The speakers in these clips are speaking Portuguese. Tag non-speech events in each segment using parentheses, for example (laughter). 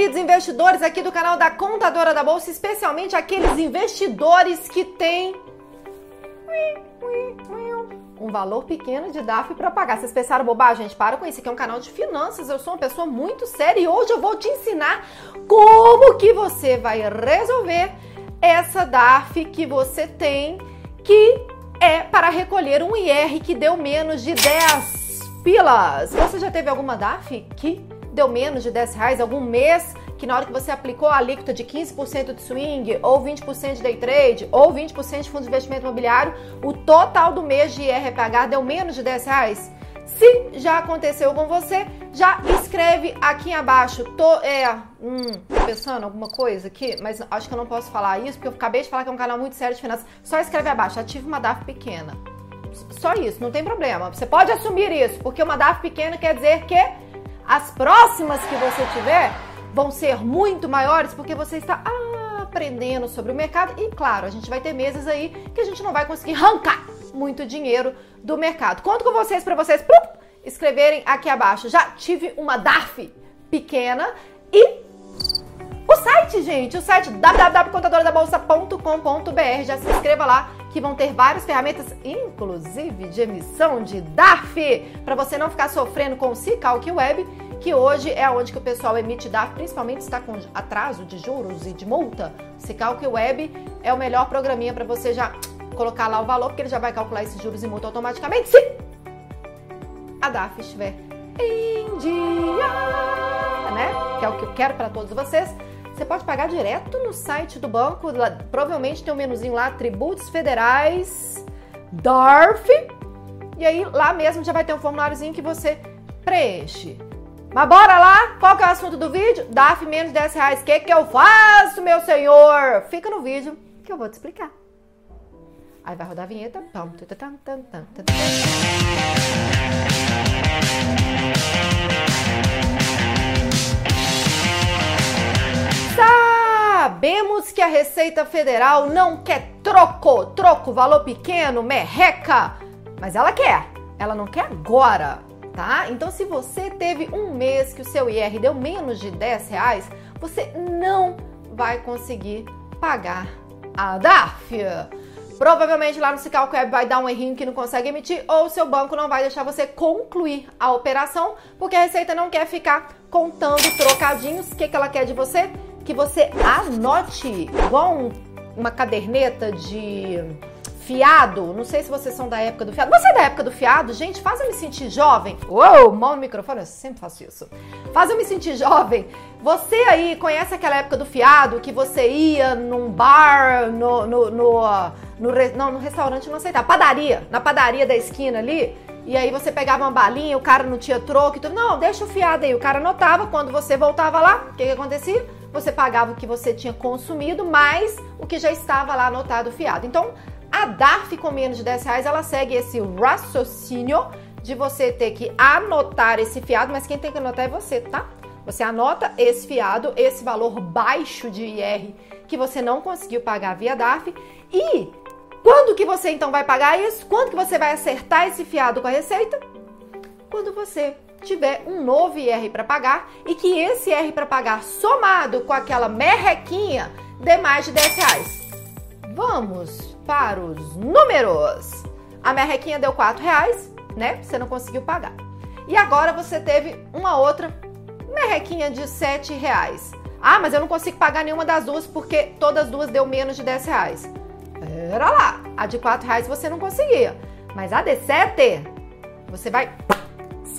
queridos investidores aqui do canal da Contadora da Bolsa, especialmente aqueles investidores que têm um valor pequeno de DAF para pagar. Vocês pensaram bobagem? Gente, para com isso. Aqui é um canal de finanças. Eu sou uma pessoa muito séria e hoje eu vou te ensinar como que você vai resolver essa DAF que você tem que é para recolher um IR que deu menos de 10 pilas. Você já teve alguma DAF que deu menos de 10 reais algum mês que na hora que você aplicou a alíquota de 15% de swing, ou 20% de day trade, ou 20% de fundo de investimento imobiliário, o total do mês de IRPH deu menos de 10 reais? Se já aconteceu com você, já escreve aqui abaixo. Tô, é, hum, tô pensando alguma coisa aqui, mas acho que eu não posso falar isso, porque eu acabei de falar que é um canal muito sério de finanças. Só escreve abaixo, ative uma DAF pequena. Só isso, não tem problema. Você pode assumir isso, porque uma DAF pequena quer dizer que as próximas que você tiver vão ser muito maiores porque você está aprendendo sobre o mercado e, claro, a gente vai ter meses aí que a gente não vai conseguir arrancar muito dinheiro do mercado. Conto com vocês para vocês plup, escreverem aqui abaixo. Já tive uma DARF pequena e o site, gente, o site www.contadorabolsa.com.br. Já se inscreva lá que vão ter várias ferramentas, inclusive de emissão de DARF, para você não ficar sofrendo com o Cicalc Web que hoje é onde que o pessoal emite DARF, principalmente está com atraso de juros e de multa. Se Calc Web é o melhor programinha para você já colocar lá o valor, porque ele já vai calcular esses juros e multa automaticamente se a DARF estiver em dia, né? Que é o que eu quero para todos vocês. Você pode pagar direto no site do banco, lá, provavelmente tem um menuzinho lá, tributos federais, DARF, e aí lá mesmo já vai ter um formuláriozinho que você preenche. Mas bora lá? Qual que é o assunto do vídeo? DAF menos 10 reais. O que, que eu faço, meu senhor? Fica no vídeo que eu vou te explicar. Aí vai rodar a vinheta. Sabemos que a Receita Federal não quer troco, troco, valor pequeno, merreca, mas ela quer. Ela não quer agora tá? Então, se você teve um mês que o seu IR deu menos de 10 reais, você não vai conseguir pagar a DAF. Provavelmente lá no Cicalco Web vai dar um errinho que não consegue emitir ou seu banco não vai deixar você concluir a operação porque a Receita não quer ficar contando trocadinhos. O que, que ela quer de você? Que você anote igual um, uma caderneta de fiado. Não sei se vocês são da época do fiado. Você é da época do fiado? Gente, faz eu me sentir jovem. Uou, mão no microfone, eu sempre faço isso. Faz eu me sentir jovem. Você aí conhece aquela época do fiado que você ia num bar, no, no, no, no, não, no restaurante não aceitava, padaria, na padaria da esquina ali, e aí você pegava uma balinha, o cara não tinha troco e tudo. Não, deixa o fiado aí. O cara anotava, quando você voltava lá, o que, que acontecia? Você pagava o que você tinha consumido, mais o que já estava lá anotado fiado. Então, a DARF com menos de 10 reais, ela segue esse raciocínio de você ter que anotar esse fiado, mas quem tem que anotar é você, tá? Você anota esse fiado, esse valor baixo de IR que você não conseguiu pagar via DARF e quando que você então vai pagar isso? Quando que você vai acertar esse fiado com a receita? Quando você tiver um novo IR para pagar e que esse IR para pagar somado com aquela merrequinha dê mais de 10 reais. Vamos para os números. A merrequinha deu 4 reais, né? Você não conseguiu pagar. E agora você teve uma outra merrequinha de 7 reais. Ah, mas eu não consigo pagar nenhuma das duas porque todas as duas deu menos de 10 reais. Pera lá, a de 4 reais você não conseguia. Mas a de 7, você vai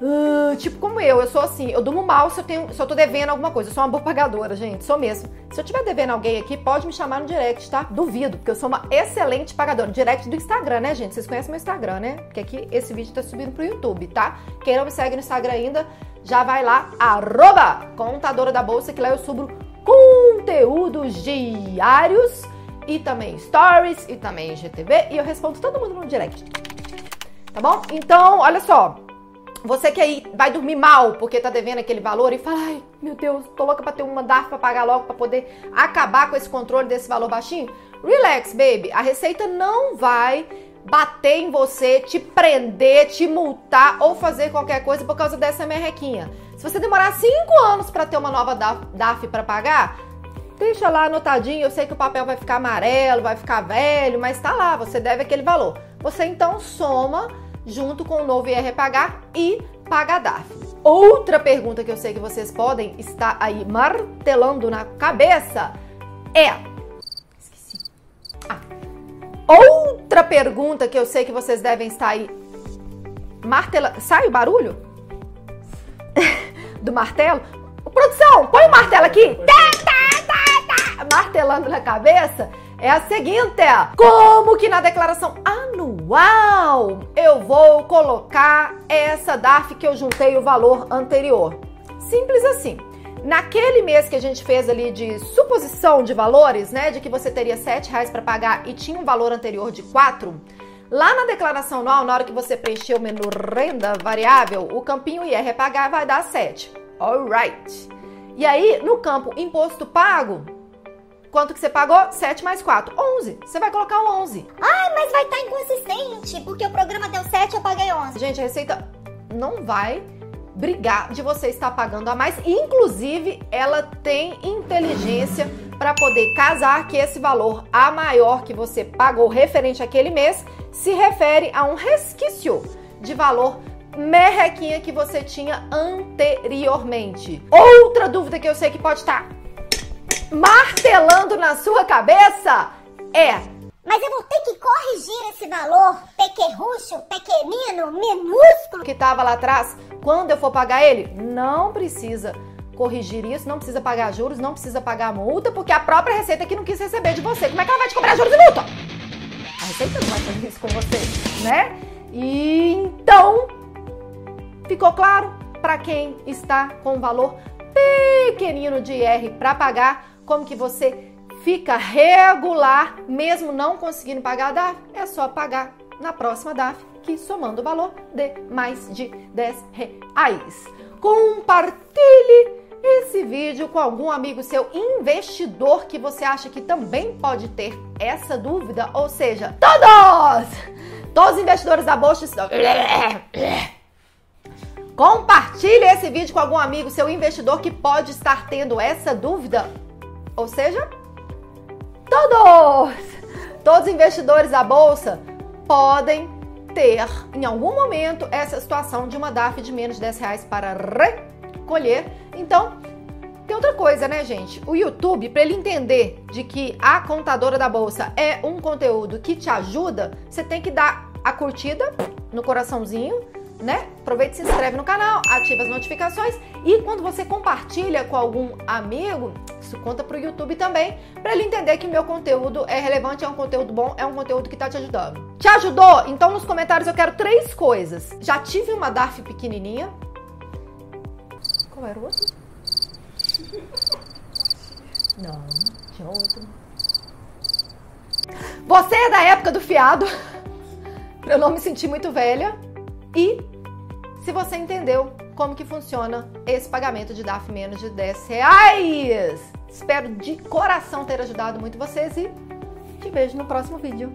uh, tipo como eu. Eu sou assim, eu durmo mal se eu, tenho, se eu tô devendo alguma coisa. Eu sou uma boa pagadora, gente, sou mesmo. Se eu tiver devendo alguém aqui, pode me chamar no direct, tá? Duvido, porque eu sou uma excelente pagadora. Direct do Instagram, né, gente? Vocês conhecem meu Instagram, né? Porque aqui esse vídeo tá subindo pro YouTube, tá? Quem não me segue no Instagram ainda, já vai lá, arroba contadora da bolsa, que lá eu subo conteúdos diários e também stories e também GTV e eu respondo todo mundo no direct tá bom? Então, olha só. Você que aí vai dormir mal porque tá devendo aquele valor e fala, ai, meu Deus, tô louca pra ter um mandato pra pagar logo pra poder acabar com esse controle desse valor baixinho. Relax, baby. A Receita não vai bater em você, te prender, te multar ou fazer qualquer coisa por causa dessa merrequinha. Se você demorar cinco anos para ter uma nova DAF para pagar, deixa lá anotadinho. Eu sei que o papel vai ficar amarelo, vai ficar velho, mas tá lá, você deve aquele valor. Você então soma junto com o novo IR pagar e paga a DAF. Outra pergunta que eu sei que vocês podem estar aí martelando na cabeça é Outra pergunta que eu sei que vocês devem estar aí martelando. Sai o barulho? Do martelo? Produção, põe o martelo aqui. Tá, tá, tá. Martelando na cabeça. É a seguinte: como que na declaração anual eu vou colocar essa DAF que eu juntei o valor anterior? Simples assim. Naquele mês que a gente fez ali de suposição de valores, né, de que você teria sete reais para pagar e tinha um valor anterior de quatro, lá na declaração anual, na hora que você preencher o menu renda variável, o campinho IR pagar vai dar 7. Alright. E aí, no campo imposto pago, quanto que você pagou? 7 mais 4, 11. Você vai colocar o 11. Ai, mas vai estar tá inconsistente, porque o programa deu 7 eu paguei 11. Gente, a receita não vai brigar de você estar pagando a mais. Inclusive, ela tem inteligência para poder casar que esse valor a maior que você pagou referente àquele mês se refere a um resquício de valor merrequinha que você tinha anteriormente. Outra dúvida que eu sei que pode estar martelando na sua cabeça é mas eu vou ter que corrigir esse valor pequerrucho, pequenino, minúsculo que estava lá atrás quando eu for pagar ele? Não precisa corrigir isso, não precisa pagar juros, não precisa pagar multa, porque a própria Receita que não quis receber de você. Como é que ela vai te cobrar juros e multa? A Receita não vai fazer isso com você, né? E então, ficou claro para quem está com valor pequenino de IR para pagar, como que você fica regular, mesmo não conseguindo pagar a DAF, é só pagar na próxima DAF, que somando o valor de mais de 10 reais. Compartilhe esse vídeo com algum amigo seu investidor que você acha que também pode ter essa dúvida, ou seja, todos! Todos os investidores da bolsa estão... Compartilhe esse vídeo com algum amigo seu investidor que pode estar tendo essa dúvida, ou seja, Todos! Todos os investidores da bolsa podem ter em algum momento essa situação de uma DAF de menos de 10 reais para recolher. Então, tem outra coisa, né, gente? O YouTube, para ele entender de que a contadora da bolsa é um conteúdo que te ajuda, você tem que dar a curtida no coraçãozinho, né? Aproveita e se inscreve no canal, ativa as notificações e quando você compartilha com algum amigo, isso conta para o YouTube também, para ele entender que meu conteúdo é relevante, é um conteúdo bom, é um conteúdo que está te ajudando. Te ajudou? Então nos comentários eu quero três coisas. Já tive uma DARF pequenininha. Qual era o outro? (laughs) Não, tinha outro. Você é da época do fiado, (laughs) pra eu não me sentir muito velha. E se você entendeu como que funciona esse pagamento de DAF menos de 10 reais. Espero de coração ter ajudado muito vocês e te vejo no próximo vídeo.